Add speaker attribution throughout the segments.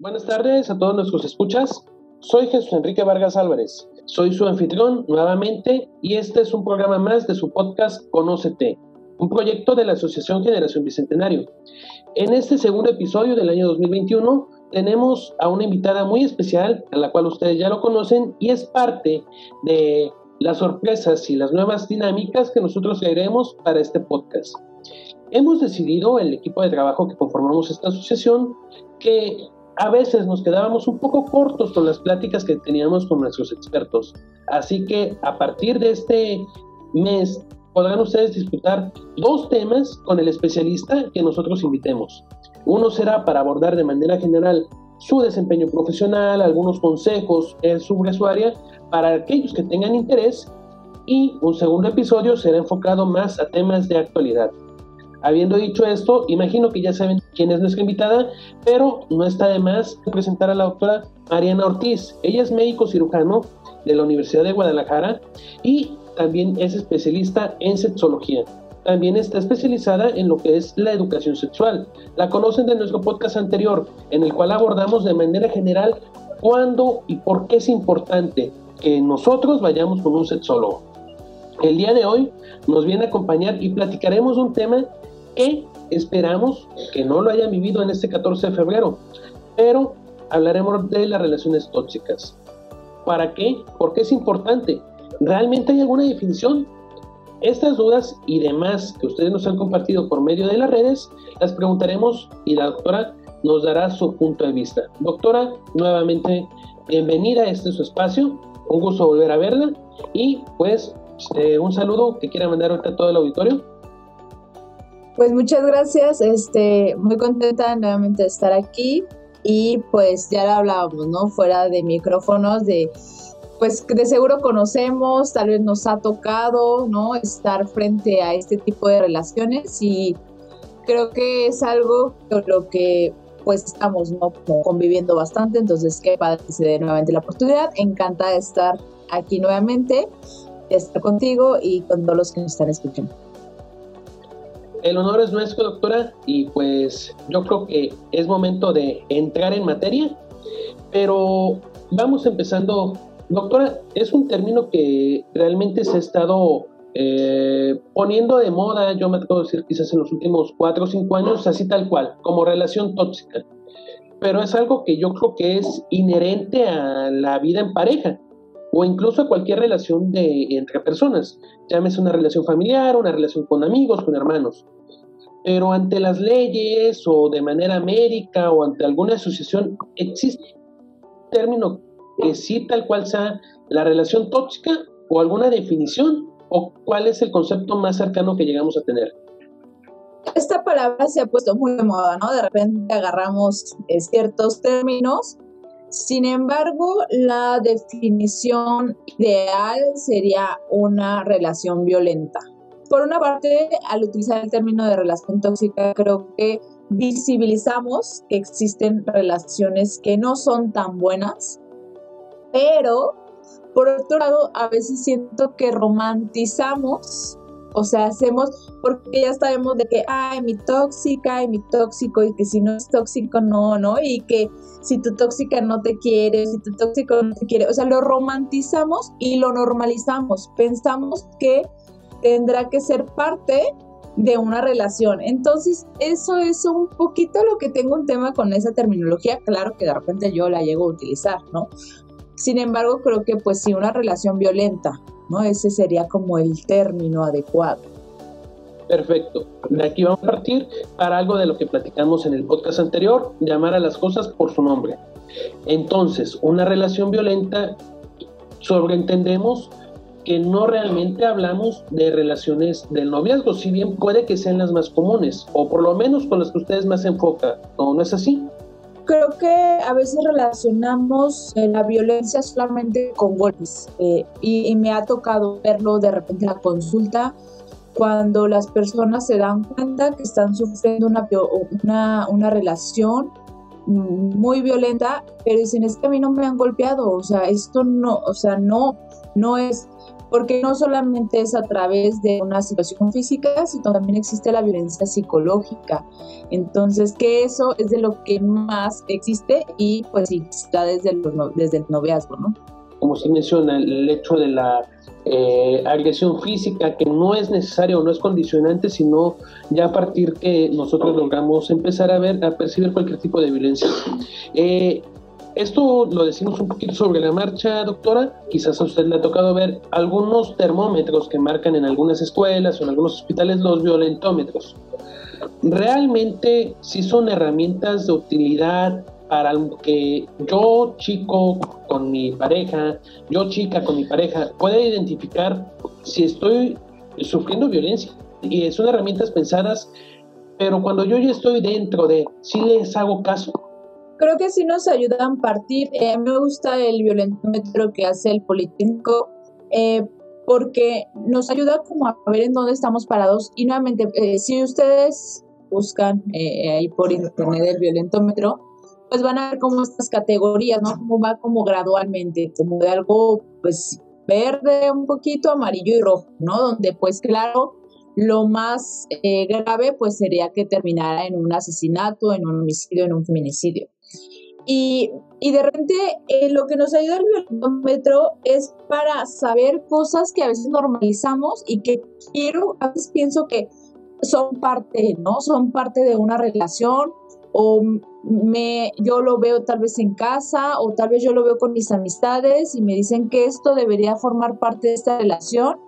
Speaker 1: Buenas tardes a todos nuestros escuchas. Soy Jesús Enrique Vargas Álvarez. Soy su anfitrión nuevamente y este es un programa más de su podcast Conócete, un proyecto de la Asociación Generación Bicentenario. En este segundo episodio del año 2021 tenemos a una invitada muy especial, a la cual ustedes ya lo conocen, y es parte de las sorpresas y las nuevas dinámicas que nosotros crearemos para este podcast. Hemos decidido, el equipo de trabajo que conformamos esta asociación, que a veces nos quedábamos un poco cortos con las pláticas que teníamos con nuestros expertos. Así que a partir de este mes podrán ustedes disfrutar dos temas con el especialista que nosotros invitemos. Uno será para abordar de manera general su desempeño profesional, algunos consejos sobre su área para aquellos que tengan interés y un segundo episodio será enfocado más a temas de actualidad. Habiendo dicho esto, imagino que ya saben quién es nuestra invitada, pero no está de más presentar a la doctora Mariana Ortiz. Ella es médico cirujano de la Universidad de Guadalajara y también es especialista en sexología. También está especializada en lo que es la educación sexual. La conocen de nuestro podcast anterior, en el cual abordamos de manera general cuándo y por qué es importante que nosotros vayamos con un sexólogo. El día de hoy nos viene a acompañar y platicaremos un tema que esperamos que no lo hayan vivido en este 14 de febrero, pero hablaremos de las relaciones tóxicas. ¿Para qué? Porque es importante. ¿Realmente hay alguna definición? Estas dudas y demás que ustedes nos han compartido por medio de las redes, las preguntaremos y la doctora nos dará su punto de vista. Doctora, nuevamente bienvenida a este su espacio. Un gusto volver a verla y pues eh, un saludo que quiera mandar ahorita a todo el auditorio.
Speaker 2: Pues muchas gracias, este, muy contenta nuevamente de estar aquí y pues ya lo hablábamos, ¿no? Fuera de micrófonos, de pues de seguro conocemos, tal vez nos ha tocado, ¿no? Estar frente a este tipo de relaciones y creo que es algo con lo que pues estamos ¿no? conviviendo bastante, entonces qué padre que se dé nuevamente la oportunidad, encantada de estar aquí nuevamente, de estar contigo y con todos los que nos están escuchando.
Speaker 1: El honor es nuestro, doctora, y pues yo creo que es momento de entrar en materia, pero vamos empezando. Doctora, es un término que realmente se ha estado eh, poniendo de moda, yo me atrevo a decir quizás en los últimos cuatro o cinco años, así tal cual, como relación tóxica. Pero es algo que yo creo que es inherente a la vida en pareja o incluso a cualquier relación de, entre personas, llámese una relación familiar, una relación con amigos, con hermanos. Pero ante las leyes o de manera médica o ante alguna asociación, existe un término que sí tal cual sea la relación tóxica o alguna definición o cuál es el concepto más cercano que llegamos a tener.
Speaker 2: Esta palabra se ha puesto muy de moda, ¿no? De repente agarramos eh, ciertos términos sin embargo, la definición ideal sería una relación violenta. Por una parte, al utilizar el término de relación tóxica, creo que visibilizamos que existen relaciones que no son tan buenas, pero por otro lado, a veces siento que romantizamos o sea, hacemos porque ya sabemos de que, ay, mi tóxica, ay, mi tóxico, y que si no es tóxico, no, ¿no? Y que si tu tóxica no te quiere, si tu tóxico no te quiere, o sea, lo romantizamos y lo normalizamos. Pensamos que tendrá que ser parte de una relación. Entonces, eso es un poquito lo que tengo un tema con esa terminología. Claro que de repente yo la llego a utilizar, ¿no? Sin embargo, creo que pues si una relación violenta, ¿no? Ese sería como el término adecuado.
Speaker 1: Perfecto. De aquí vamos a partir para algo de lo que platicamos en el podcast anterior, llamar a las cosas por su nombre. Entonces, una relación violenta, sobreentendemos que no realmente hablamos de relaciones del noviazgo, si bien puede que sean las más comunes, o por lo menos con las que ustedes más se enfocan. ¿No, ¿No es así?
Speaker 2: creo que a veces relacionamos eh, la violencia solamente con golpes eh, y, me ha tocado verlo de repente en la consulta cuando las personas se dan cuenta que están sufriendo una, una, una relación muy violenta, pero dicen, es que a mí no me han golpeado, o sea, esto no, o sea, no, no es, porque no solamente es a través de una situación física, sino también existe la violencia psicológica. Entonces, que eso es de lo que más existe y pues sí, está desde, desde el noviazgo, ¿no?
Speaker 1: Como se menciona, el hecho de la eh, agresión física que no es necesario, no es condicionante, sino ya a partir que nosotros logramos empezar a ver, a percibir cualquier tipo de violencia. Eh, esto lo decimos un poquito sobre la marcha, doctora. Quizás a usted le ha tocado ver algunos termómetros que marcan en algunas escuelas o en algunos hospitales los violentómetros. Realmente sí son herramientas de utilidad para que yo chico con mi pareja, yo chica con mi pareja, pueda identificar si estoy sufriendo violencia. Y son herramientas pensadas, pero cuando yo ya estoy dentro de, si les hago caso,
Speaker 2: creo que sí nos ayudan a partir. Eh, me gusta el violentómetro que hace el Politécnico eh, porque nos ayuda como a ver en dónde estamos parados. Y nuevamente, eh, si ustedes buscan ahí por internet el violentómetro, pues van a ver como estas categorías, ¿no? Cómo va como gradualmente, como de algo pues verde un poquito, amarillo y rojo, ¿no? Donde pues claro, lo más grave pues sería que terminara en un asesinato, en un homicidio, en un feminicidio. Y, de repente eh, lo que nos ayuda el violentómetro es para saber cosas que a veces normalizamos y que quiero, a veces pienso que son parte, ¿no? Son parte de una relación o me, yo lo veo tal vez en casa o tal vez yo lo veo con mis amistades y me dicen que esto debería formar parte de esta relación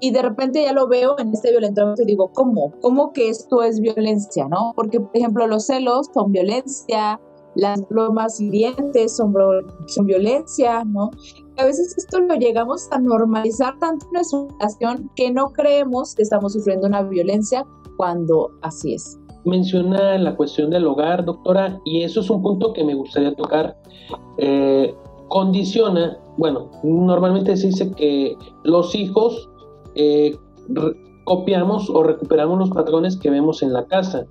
Speaker 2: y de repente ya lo veo en este violentómetro y digo, ¿cómo? ¿Cómo que esto es violencia, no? Porque, por ejemplo, los celos son violencia, las bromas hirientes son, son violencia, ¿no? a veces esto lo llegamos a normalizar tanto en nuestra relación que no creemos que estamos sufriendo una violencia cuando así es.
Speaker 1: Menciona la cuestión del hogar, doctora, y eso es un punto que me gustaría tocar. Eh, condiciona, bueno, normalmente se dice que los hijos eh, copiamos o recuperamos los patrones que vemos en la casa.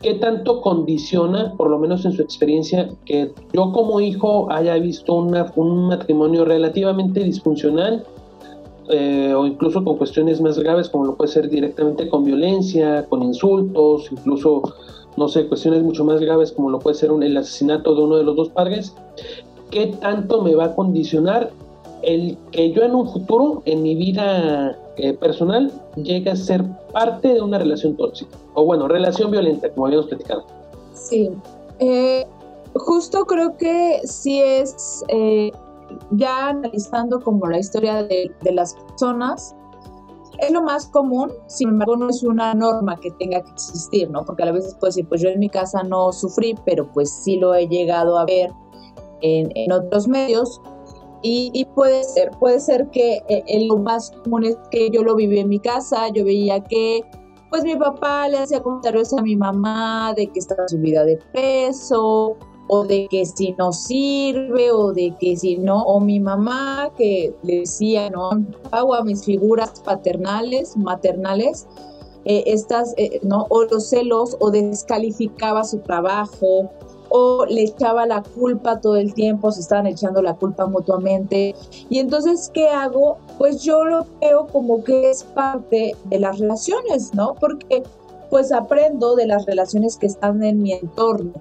Speaker 1: ¿Qué tanto condiciona, por lo menos en su experiencia, que yo como hijo haya visto un matrimonio relativamente disfuncional eh, o incluso con cuestiones más graves como lo puede ser directamente con violencia, con insultos, incluso, no sé, cuestiones mucho más graves como lo puede ser el asesinato de uno de los dos padres? ¿Qué tanto me va a condicionar el que yo en un futuro, en mi vida eh, personal, llegue a ser parte de una relación tóxica, o bueno, relación violenta, como habíamos platicado.
Speaker 2: Sí, eh, justo creo que sí es, eh, ya analizando como la historia de, de las personas, es lo más común, sin embargo no es una norma que tenga que existir, ¿no? Porque a veces puedo decir, pues yo en mi casa no sufrí, pero pues sí lo he llegado a ver en, en otros medios, y, puede ser, puede ser que eh, lo más común es que yo lo viví en mi casa, yo veía que pues mi papá le hacía comentarios a mi mamá de que estaba subida de peso, o de que si no sirve, o de que si no, o mi mamá que decía, ¿no? Hago a mis figuras paternales, maternales, eh, estas, eh, ¿no? O los celos, o descalificaba su trabajo, o le echaba la culpa todo el tiempo, se estaban echando la culpa mutuamente. Y entonces, ¿qué hago? Pues yo lo veo como que es parte de las relaciones, ¿no? Porque pues aprendo de las relaciones que están en mi entorno.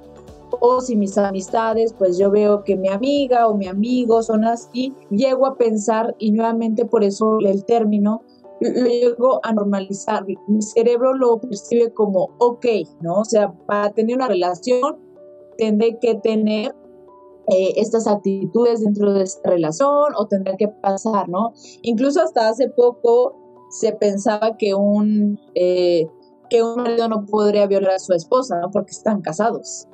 Speaker 2: O si mis amistades, pues yo veo que mi amiga o mi amigo son así, llego a pensar y nuevamente por eso el término llego a normalizar. Mi cerebro lo percibe como ok, ¿no? O sea, para tener una relación tendré que tener eh, estas actitudes dentro de esta relación o tendrá que pasar, ¿no? Incluso hasta hace poco se pensaba que un, eh, que un marido no podría violar a su esposa, ¿no? Porque están casados.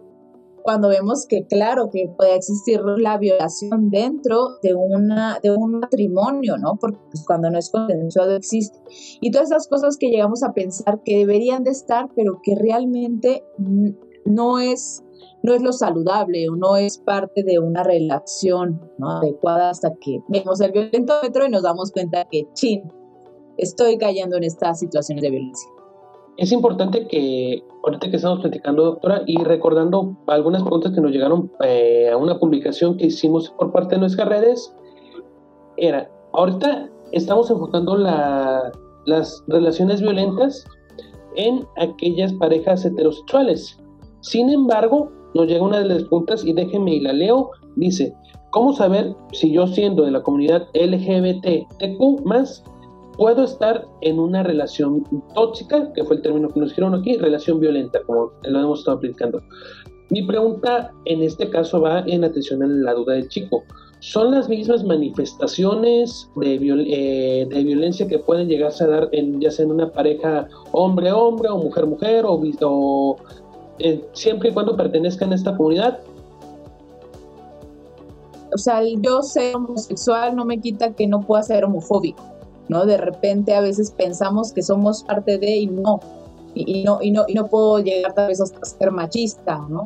Speaker 2: Cuando vemos que, claro, que puede existir la violación dentro de, una, de un matrimonio, ¿no? Porque pues, cuando no es consensuado existe. Y todas esas cosas que llegamos a pensar que deberían de estar, pero que realmente no es no es lo saludable o no es parte de una relación adecuada hasta que vemos el violentómetro y nos damos cuenta que, chin, estoy cayendo en estas situaciones de violencia.
Speaker 1: Es importante que, ahorita que estamos platicando, doctora, y recordando algunas preguntas que nos llegaron eh, a una publicación que hicimos por parte de nuestras redes, era, ahorita estamos enfocando las relaciones violentas en aquellas parejas heterosexuales. Sin embargo, nos llega una de las preguntas y déjenme y la leo. Dice, ¿cómo saber si yo siendo de la comunidad LGBTQ más puedo estar en una relación tóxica, que fue el término que nos dijeron aquí, relación violenta, como lo hemos estado aplicando? Mi pregunta en este caso va en atención a la duda del chico. ¿Son las mismas manifestaciones de, eh, de violencia que pueden llegarse a dar en, ya sea en una pareja hombre-hombre o mujer-mujer o, o eh, siempre y cuando pertenezcan a esta comunidad?
Speaker 2: O sea, yo ser homosexual no me quita que no pueda ser homofóbico, ¿no? De repente a veces pensamos que somos parte de y no y, no, y, no, y no puedo llegar tal vez hasta ser machista, ¿no?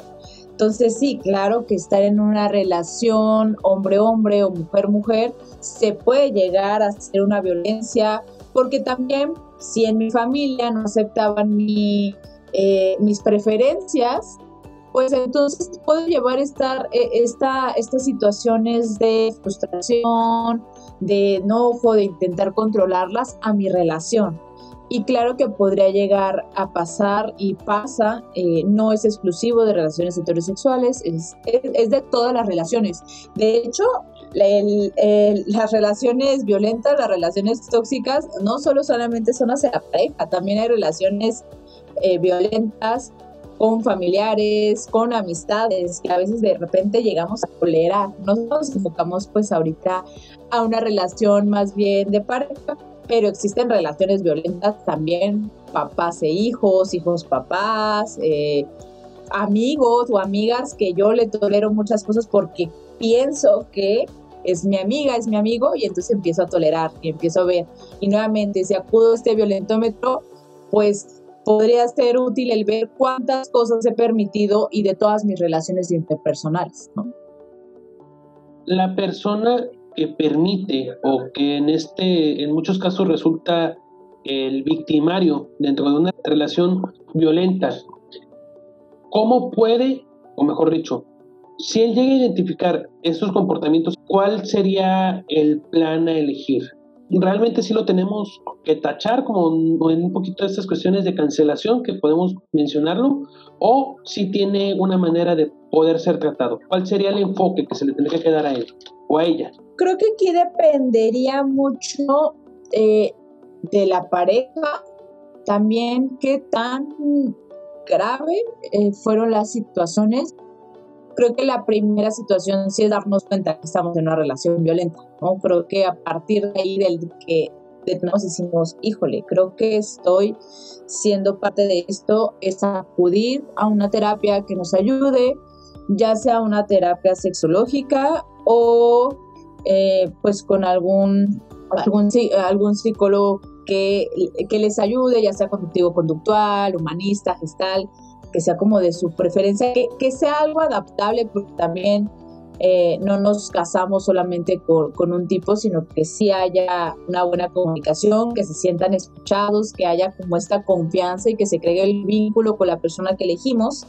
Speaker 2: Entonces sí, claro que estar en una relación hombre-hombre o mujer-mujer se puede llegar a ser una violencia, porque también si en mi familia no aceptaban mi, eh, mis preferencias, pues entonces puedo llevar estar, eh, esta, estas situaciones de frustración, de enojo, de intentar controlarlas a mi relación. Y claro que podría llegar a pasar y pasa, eh, no es exclusivo de relaciones heterosexuales, es, es, de todas las relaciones. De hecho, las relaciones violentas, las relaciones tóxicas, no solo solamente son hacia la pareja, también hay relaciones eh, violentas con familiares, con amistades, que a veces de repente llegamos a tolerar. Nos enfocamos pues ahorita a una relación más bien de pareja, pero existen relaciones violentas también, papás e hijos, hijos papás, eh, amigos o amigas que yo le tolero muchas cosas porque pienso que es mi amiga, es mi amigo y entonces empiezo a tolerar y empiezo a ver. Y nuevamente, si acudo a este violentómetro, pues podría ser útil el ver cuántas cosas he permitido y de todas mis relaciones interpersonales.
Speaker 1: La persona que permite o que en este en muchos casos resulta el victimario dentro de una relación violenta. Cómo puede o mejor dicho si él llega a identificar estos comportamientos cuál sería el plan a elegir realmente sí lo tenemos que tachar como en un poquito de estas cuestiones de cancelación que podemos mencionarlo o si tiene una manera de poder ser tratado. Cuál sería el enfoque que se le tendría que dar a él ella
Speaker 2: Creo que aquí dependería mucho eh, de la pareja, también qué tan grave eh, fueron las situaciones. Creo que la primera situación sí es darnos cuenta que estamos en una relación violenta, ¿no? Creo que a partir de ahí del que nos decimos, híjole, creo que estoy siendo parte de esto, es acudir a una terapia que nos ayude, ya sea una terapia sexológica o eh, pues con algún, algún, algún psicólogo que, que, les ayude, ya sea conductivo conductual, humanista, gestal, que sea como de su preferencia, que, que sea algo adaptable, porque también eh, no nos casamos solamente con, con, un tipo, sino que sí haya una buena comunicación, que se sientan escuchados, que haya como esta confianza y que se cree el vínculo con la persona que elegimos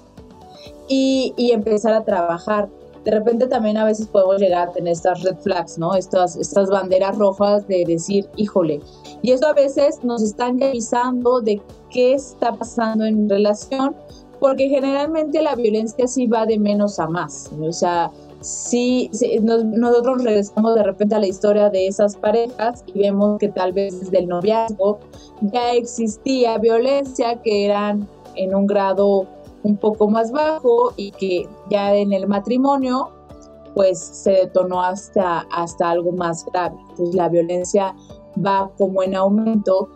Speaker 2: y, y empezar a trabajar de repente también a veces podemos llegar a tener estas red flags, ¿no? Estas, estas banderas rojas de decir, híjole. Y eso a veces nos están avisando de qué está pasando en relación, porque generalmente la violencia sí va de menos a más. O sea, sí, nosotros regresamos de repente a la historia de esas parejas y vemos que tal vez desde el noviazgo ya existía violencia que eran en un grado un poco más bajo y que ya en el matrimonio pues se detonó hasta, hasta algo más grave. Entonces la violencia va como en aumento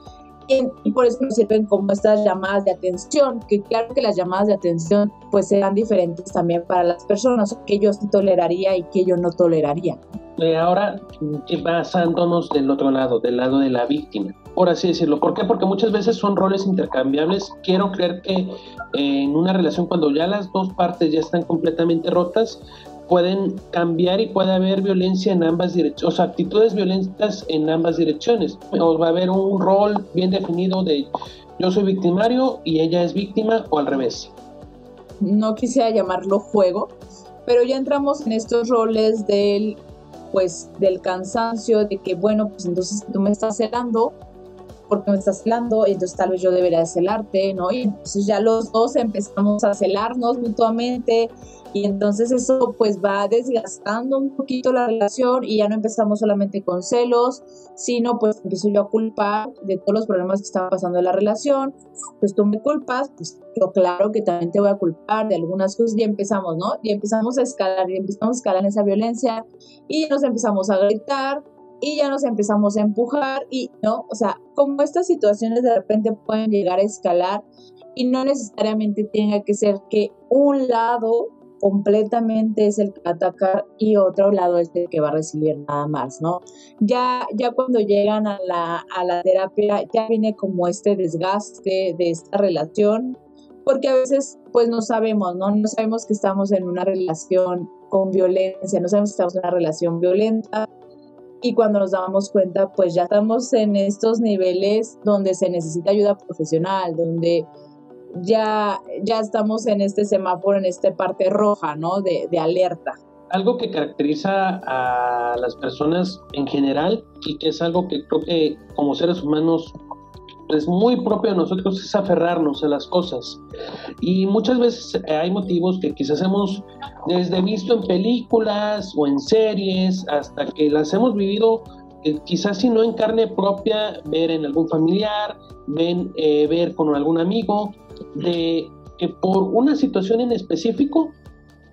Speaker 2: y, por eso nos sirven como estas llamadas de atención, que claro que las llamadas de atención pues serán diferentes también para las personas, que yo sí toleraría y que yo no toleraría.
Speaker 1: Eh, ahora, basándonos del otro lado, del lado de la víctima, por así decirlo. ¿Por qué? Porque muchas veces son roles intercambiables. Quiero creer que eh, en una relación cuando ya las dos partes ya están completamente rotas, pueden cambiar y puede haber violencia en ambas direcciones, o sea, actitudes violentas en ambas direcciones. O va a haber un rol bien definido de yo soy victimario y ella es víctima o al revés.
Speaker 2: No quisiera llamarlo juego, pero ya entramos en estos roles del pues del cansancio, de que bueno, pues entonces tú me estás celando, porque me estás celando, entonces tal vez yo debería celarte, ¿no? Y entonces ya los dos empezamos a celarnos mutuamente y entonces eso pues va desgastando un poquito la relación y ya no empezamos solamente con celos, sino pues empiezo yo a culpar de todos los problemas que estaban pasando en la relación, pues tú me culpas, pues yo claro que también te voy a culpar de algunas cosas y empezamos, ¿no? Y empezamos a escalar y empezamos a escalar en esa violencia y nos empezamos a gritar y ya nos empezamos a empujar y, ¿no? O sea, como estas situaciones de repente pueden llegar a escalar y no necesariamente tenga que ser que un lado completamente es el que va a atacar y otro lado es el que va a recibir nada más, ¿no? Ya, ya cuando llegan a la, a la terapia ya viene como este desgaste de esta relación, porque a veces pues no sabemos, ¿no? No sabemos que estamos en una relación con violencia, no sabemos que estamos en una relación violenta y cuando nos damos cuenta pues ya estamos en estos niveles donde se necesita ayuda profesional, donde ya, ya estamos en este semáforo, en esta parte roja, ¿no? De, de alerta.
Speaker 1: Algo que caracteriza a las personas en general y que es algo que creo que como seres humanos es muy propio de nosotros es aferrarnos a las cosas. Y muchas veces hay motivos que quizás hemos desde visto en películas o en series hasta que las hemos vivido quizás si no en carne propia, ver en algún familiar, ven, eh, ver con algún amigo, de que por una situación en específico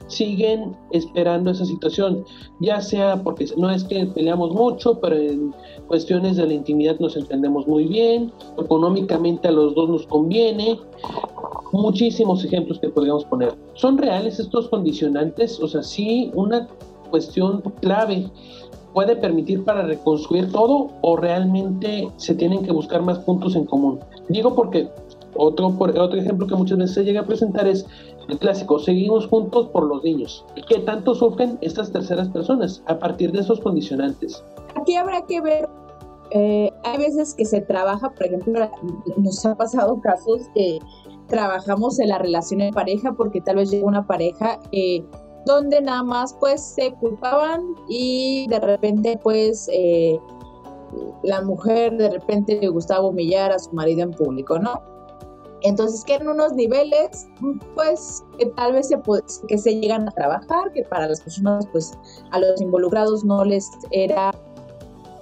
Speaker 1: siguen esperando esa situación, ya sea porque no es que peleamos mucho, pero en cuestiones de la intimidad nos entendemos muy bien, económicamente a los dos nos conviene, muchísimos ejemplos que podríamos poner. ¿Son reales estos condicionantes? O sea, sí, una cuestión clave puede permitir para reconstruir todo o realmente se tienen que buscar más puntos en común. Digo porque otro, otro ejemplo que muchas veces se llega a presentar es el clásico, seguimos juntos por los niños. ¿Qué tanto sufren estas terceras personas a partir de esos condicionantes?
Speaker 2: Aquí habrá que ver, eh, hay veces que se trabaja, por ejemplo, nos ha pasado casos que trabajamos en la relación de pareja porque tal vez llega una pareja eh, donde nada más pues se culpaban y de repente pues eh, la mujer de repente le gustaba humillar a su marido en público, ¿no? Entonces que en unos niveles pues que tal vez se, que se llegan a trabajar, que para las personas pues a los involucrados no les era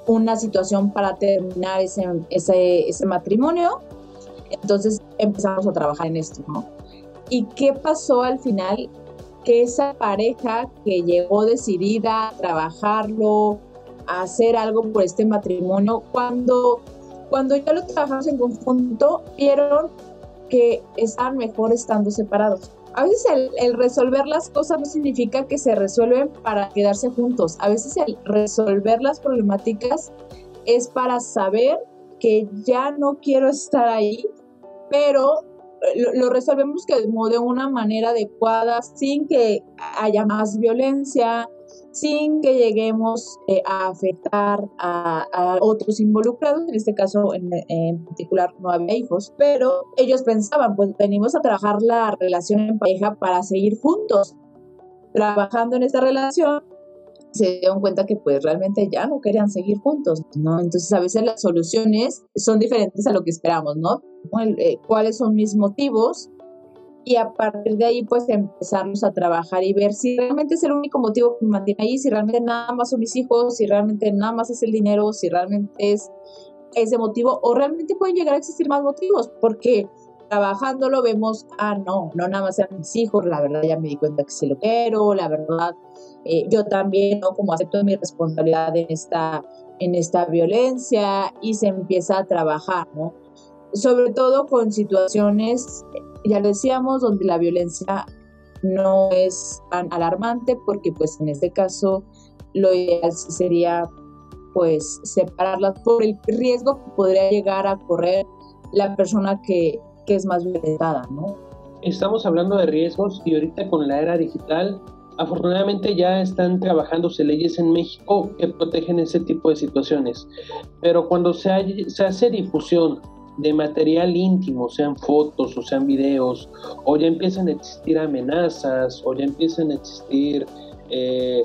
Speaker 2: una situación para terminar ese, ese, ese matrimonio, entonces empezamos a trabajar en esto, ¿no? ¿Y qué pasó al final? que esa pareja que llegó decidida a trabajarlo, a hacer algo por este matrimonio, cuando, cuando ya lo trabajamos en conjunto, vieron que estaban mejor estando separados. A veces el, el, resolver las cosas no significa que se resuelven para quedarse juntos. A veces el resolver las problemáticas es para saber que ya no quiero estar ahí, pero lo, resolvemos que de una manera adecuada, sin que haya más violencia, sin que lleguemos eh, a afectar a, otros involucrados, en este caso en, en, particular no había hijos, pero ellos pensaban, pues venimos a trabajar la relación en pareja para seguir juntos, trabajando en esta relación se dieron cuenta que pues realmente ya no querían seguir juntos, ¿no? Entonces a veces las soluciones son diferentes a lo que esperamos, ¿no? Eh, ¿Cuáles son mis motivos? Y a partir de ahí pues empezarnos a trabajar y ver si realmente es el único motivo que me mantiene ahí, si realmente nada más son mis hijos, si realmente nada más es el dinero, si realmente es ese motivo o realmente pueden llegar a existir más motivos, porque trabajándolo vemos, ah, no, no nada más sean mis hijos, la verdad ya me di cuenta que sí lo quiero, la verdad eh, yo también, ¿no? Como acepto mi responsabilidad en esta, en esta violencia y se empieza a trabajar, ¿no? Sobre todo con situaciones, ya lo decíamos, donde la violencia no es tan alarmante porque pues en este caso lo ideal sería pues separarlas por el riesgo que podría llegar a correr la persona que, que es más violentada, ¿no?
Speaker 1: Estamos hablando de riesgos y ahorita con la era digital Afortunadamente ya están trabajándose leyes en México que protegen ese tipo de situaciones, pero cuando se, hace difusión de material íntimo, sean fotos o sean videos, o ya empiezan a existir amenazas, o ya empiezan a existir eh,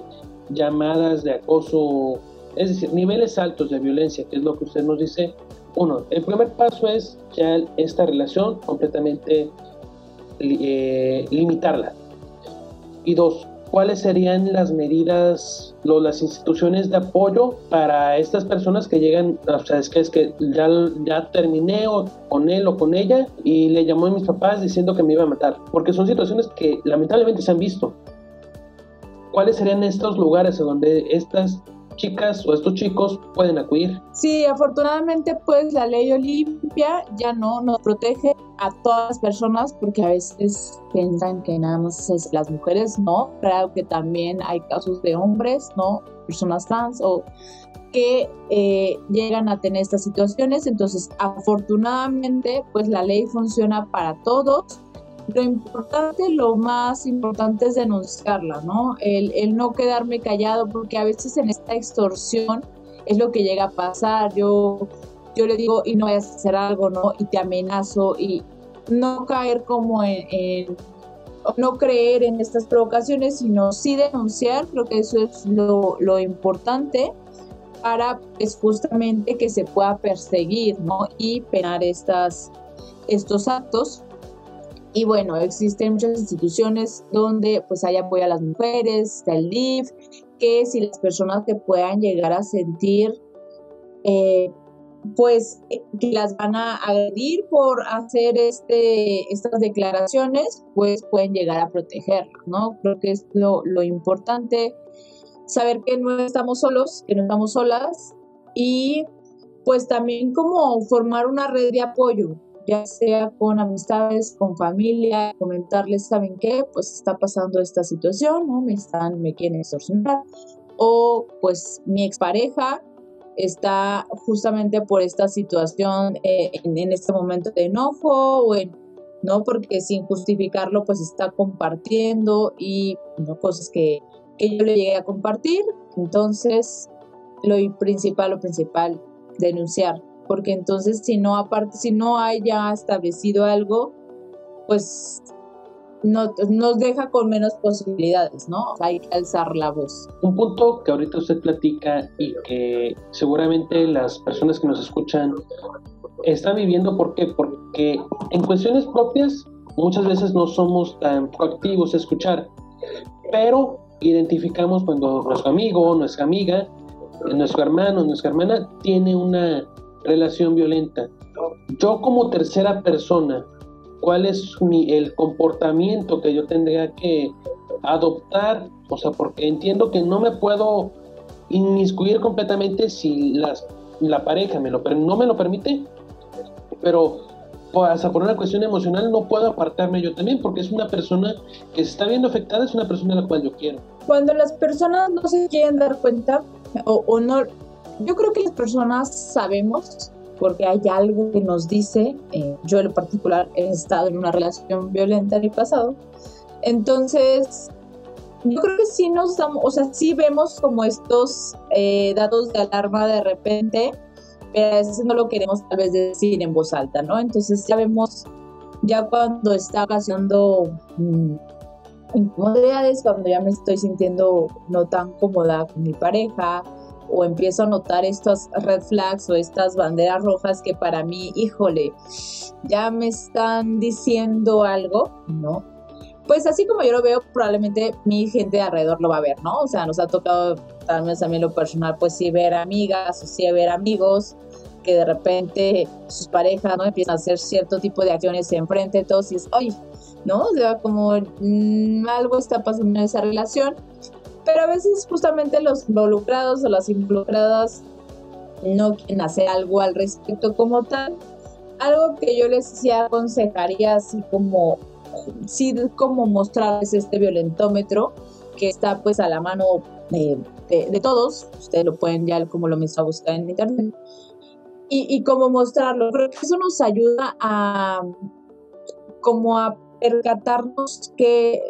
Speaker 1: llamadas de acoso, es decir, niveles altos de violencia, que es lo que usted nos dice, uno, el primer paso es ya esta relación completamente eh, limitarla. Y dos, ¿cuáles serían las medidas, o las instituciones de apoyo para estas personas que llegan, o sea, es que, es que ya, ya terminé con él o con ella y le llamó a mis papás diciendo que me iba a matar? Porque son situaciones que lamentablemente se han visto. ¿Cuáles serían estos lugares donde estas chicas o estos chicos pueden acudir.
Speaker 2: Sí, afortunadamente pues la ley Olimpia ya no nos protege a todas las personas porque a veces piensan que nada más es las mujeres, no, claro que también hay casos de hombres, no, personas trans o que eh, llegan a tener estas situaciones, entonces afortunadamente pues la ley funciona para todos lo importante, lo más importante es denunciarla, ¿no? El, el, no quedarme callado, porque a veces en esta extorsión es lo que llega a pasar. Yo, yo le digo, y no vayas a hacer algo, ¿no? Y te amenazo, y no caer como en, no creer en estas provocaciones, sino sí denunciar, creo que eso es lo, lo importante para pues, justamente que se pueda perseguir, ¿no? Y penar estas, estos actos y bueno, existen muchas instituciones donde pues hay apoyo a las mujeres, está el DIF, que si las personas que puedan llegar a sentir eh, pues que las van a agredir por hacer este, estas declaraciones, pues pueden llegar a protegerlas, ¿no? Creo que es lo, lo importante, saber que no estamos solos, que no estamos solas y pues también como formar una red de apoyo, ya sea con amistades, con familia, comentarles, ¿saben qué? Pues está pasando esta situación, ¿no? Me están, me quieren extorsionar. O pues mi expareja está justamente por esta situación eh, en, este momento de enojo o en, ¿no? Porque sin justificarlo pues está compartiendo y ¿no? cosas que, que yo le llegué a compartir. Entonces, lo principal, lo principal, denunciar, porque entonces si no aparte si no hay ya establecido algo pues no, nos deja con menos posibilidades, ¿no? Hay que alzar la voz.
Speaker 1: Un punto que ahorita usted platica y que seguramente las personas que nos escuchan están viviendo, ¿por qué? Porque en cuestiones propias muchas veces no somos tan proactivos a escuchar, pero identificamos cuando nuestro amigo, nuestra amiga, nuestro hermano, nuestra hermana tiene una relación violenta. Yo como tercera persona, ¿cuál es mi, el comportamiento que yo tendría que adoptar? O sea, porque entiendo que no me puedo inmiscuir completamente si las, la pareja me lo, no me lo permite, pero hasta por una cuestión emocional no puedo apartarme yo también porque es una persona que se está viendo afectada, es una persona a la cual yo quiero.
Speaker 2: Cuando las personas no se quieren dar cuenta o, o no, yo creo que las personas sabemos porque hay algo que nos dice, eh, yo en particular he estado en una relación violenta en el pasado, entonces yo creo que sí nos o sea, sí vemos como estos eh, datos de alarma de repente, pero a veces no lo queremos tal vez decir en voz alta, ¿no? Entonces ya vemos, ya cuando está ocasionando mm, incomodidades, cuando ya me estoy sintiendo no tan cómoda con mi pareja, o empiezo a notar estos red flags o estas banderas rojas que para mí, híjole, ya me están diciendo algo, ¿no? Pues así como yo lo veo, probablemente mi gente de alrededor lo va a ver, ¿no? O sea, nos ha tocado, tal vez mí lo personal, pues sí ver amigas o sí ver amigos que de repente sus parejas, ¿no? Empiezan a hacer cierto tipo de acciones enfrente de todos y es, oye, ¿no? O sea, como mm, algo está pasando en esa relación pero a veces justamente los involucrados o las involucradas no quieren hacer algo al respecto como tal. Algo que yo les sí aconsejaría así como, sí como mostrarles este violentómetro que está pues a la mano de, todos, ustedes lo pueden ya como lo mismo buscar en internet, y, y como mostrarlo, creo que eso nos ayuda a como a percatarnos que,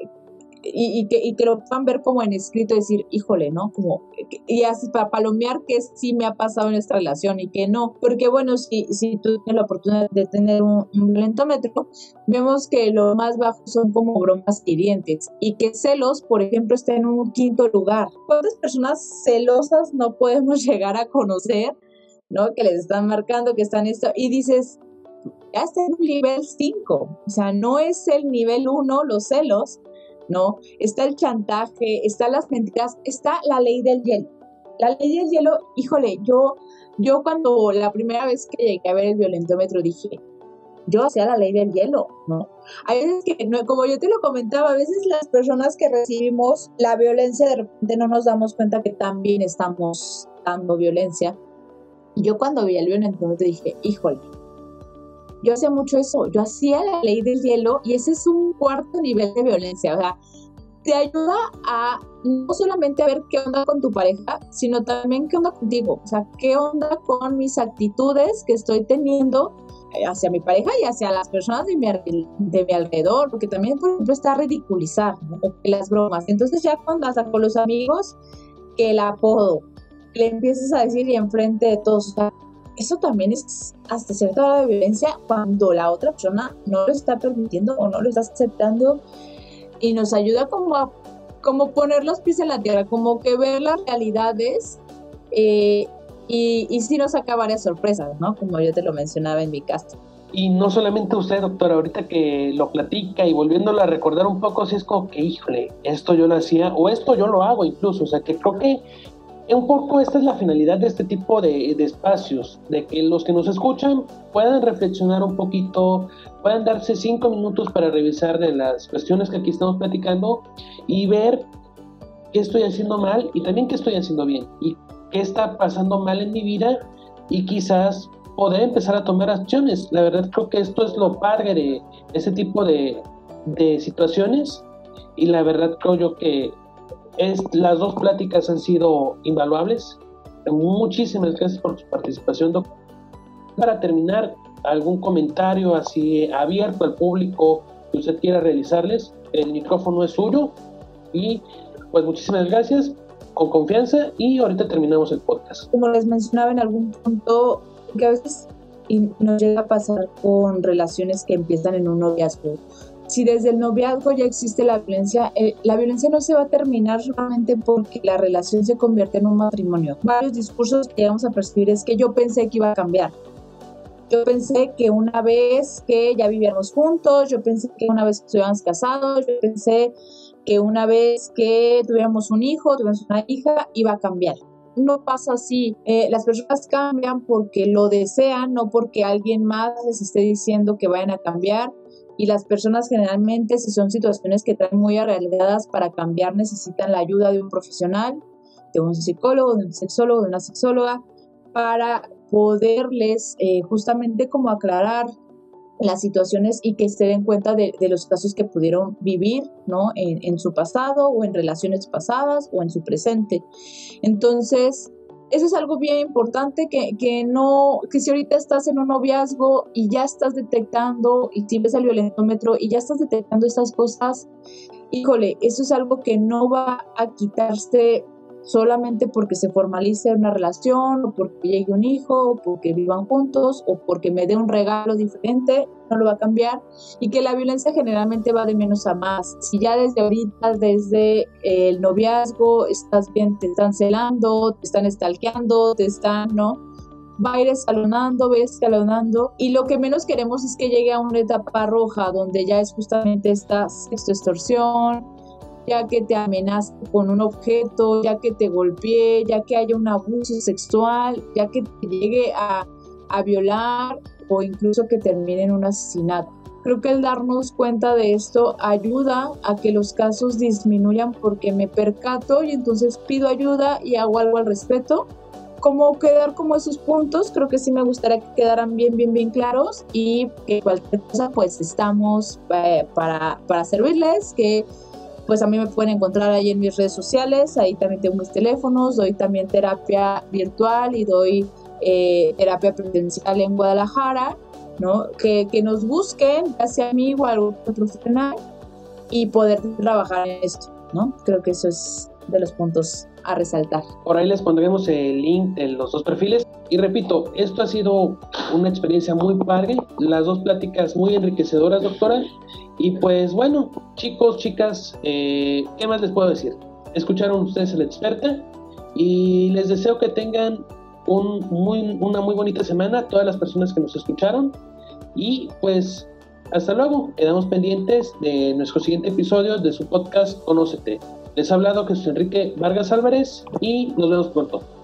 Speaker 2: y, que, y que lo puedan ver como en escrito, decir, híjole, ¿no? Como, y así para palomear que sí me ha pasado en esta relación y que no. Porque bueno, si, si tú tienes la oportunidad de tener un, un violentómetro, vemos que lo más bajo son como bromas hirientes y que celos, por ejemplo, está en un quinto lugar. ¿Cuántas personas celosas no podemos llegar a conocer? ¿no? Que les están marcando que están esto y dices, ya está en un nivel 5, o sea, no es el nivel 1 los celos, ¿no? Está el chantaje, está las mentiras, está la ley del hielo. La ley del hielo, híjole, yo, yo cuando la primera vez que llegué a ver el violentómetro dije, yo hacía la ley del hielo, ¿no? Hay veces que, como yo te lo comentaba, a veces las personas que recibimos la violencia de repente no nos damos cuenta que también estamos dando violencia. Yo cuando vi el violentómetro dije, híjole, yo hacía mucho eso, yo hacía la ley del hielo y ese es un cuarto nivel de violencia, o sea, te ayuda a no solamente a ver qué onda con tu pareja, sino también qué onda contigo, o sea, qué onda con mis actitudes que estoy teniendo hacia mi pareja y hacia las personas de mi, de mi alrededor, porque también, por ejemplo, está ridiculizar las bromas. Entonces ya cuando hasta con los amigos, que el apodo, le empiezas a decir y enfrente de todos, o sea, eso también es hasta cierta hora de violencia cuando la otra persona no lo está permitiendo o no lo está aceptando y nos ayuda como a como poner los pies en la tierra, como que ver las realidades eh, y, y sí nos saca varias sorpresas, ¿no? Como yo te lo mencionaba en mi caso.
Speaker 1: Y no solamente usted, doctora, ahorita que lo platica y volviéndolo a recordar un poco, si es como que, híjole, esto yo lo hacía, o esto yo lo hago incluso, o sea, que creo que un poco esta es la finalidad de este tipo de, espacios, de que los que nos escuchan puedan reflexionar un poquito, puedan darse cinco minutos para revisar de las cuestiones que aquí estamos platicando y ver qué estoy haciendo mal y también qué estoy haciendo bien y qué está pasando mal en mi vida y quizás poder empezar a tomar acciones. La verdad creo que esto es lo padre de ese tipo de, de situaciones y la verdad creo yo que es, las dos pláticas han sido invaluables. Muchísimas gracias por su participación, doctor. Para terminar, algún comentario así abierto al público que usted quiera realizarles, el micrófono es suyo. Y pues muchísimas gracias, con confianza, y ahorita terminamos el podcast.
Speaker 2: Como les mencionaba en algún punto, que a veces nos llega a pasar con relaciones que empiezan en un noviazgo si desde el noviazgo ya existe la violencia, eh, la violencia no se va a terminar solamente porque la relación se convierte en un matrimonio. Varios discursos que vamos a percibir es que yo pensé que iba a cambiar. Yo pensé que una vez que ya vivíamos juntos, yo pensé que una vez que estuviéramos casados, yo pensé que una vez que tuviéramos un hijo, tuviéramos una hija, iba a cambiar no pasa así. Eh, las personas cambian porque lo desean, no porque alguien más les esté diciendo que vayan a cambiar y las personas generalmente si son situaciones que están muy arraigadas para cambiar necesitan la ayuda de un profesional, de un psicólogo, de un sexólogo, de una sexóloga para poderles eh, justamente como aclarar las situaciones y que se den cuenta de, los casos que pudieron vivir ¿no? En, su pasado o en relaciones pasadas o en su presente. Entonces, eso es algo bien importante que, que, no, que si ahorita estás en un noviazgo y ya estás detectando y si ves el violentómetro y ya estás detectando estas cosas, híjole, eso es algo que no va a quitarse solamente porque se formalice una relación o porque llegue un hijo o porque vivan juntos o porque me dé un regalo diferente, no lo va a cambiar y que la violencia generalmente va de menos a más. Si ya desde ahorita, desde el noviazgo, estás bien, te están celando, te están estalqueando, te están, ¿no? va a ir escalonando, va escalonando y lo que menos queremos es que llegue a una etapa roja donde ya es justamente esta sexto extorsión, ya que te amenaza con un objeto, ya que te golpee, ya que haya un abuso sexual, ya que te llegue a, a violar o incluso que termine en un asesinato. Creo que el darnos cuenta de esto ayuda a que los casos disminuyan porque me percato y entonces pido ayuda y hago algo al respecto. Cómo quedar como esos puntos, creo que sí me gustaría que quedaran bien, bien, bien claros y que cualquier cosa pues estamos eh, para, para servirles, que pues a mí me pueden encontrar ahí en mis redes sociales, ahí también tengo mis teléfonos, doy también terapia virtual y doy eh, terapia presencial en Guadalajara, ¿no? Que, que, nos busquen, ya sea a mí o a algún profesional, y poder trabajar en esto, ¿no? Creo que eso es de los puntos a resaltar.
Speaker 1: Por ahí les pondremos el link de los dos perfiles. Y repito, esto ha sido una experiencia muy padre, las dos pláticas muy enriquecedoras, doctora. Y pues bueno, chicos, chicas, eh, ¿qué más les puedo decir? Escucharon ustedes el experta y les deseo que tengan un muy, una muy bonita semana todas las personas que nos escucharon. Y pues hasta luego, quedamos pendientes de nuestro siguiente episodio de su podcast Conócete. Les ha hablado Jesús Enrique Vargas Álvarez y nos vemos pronto.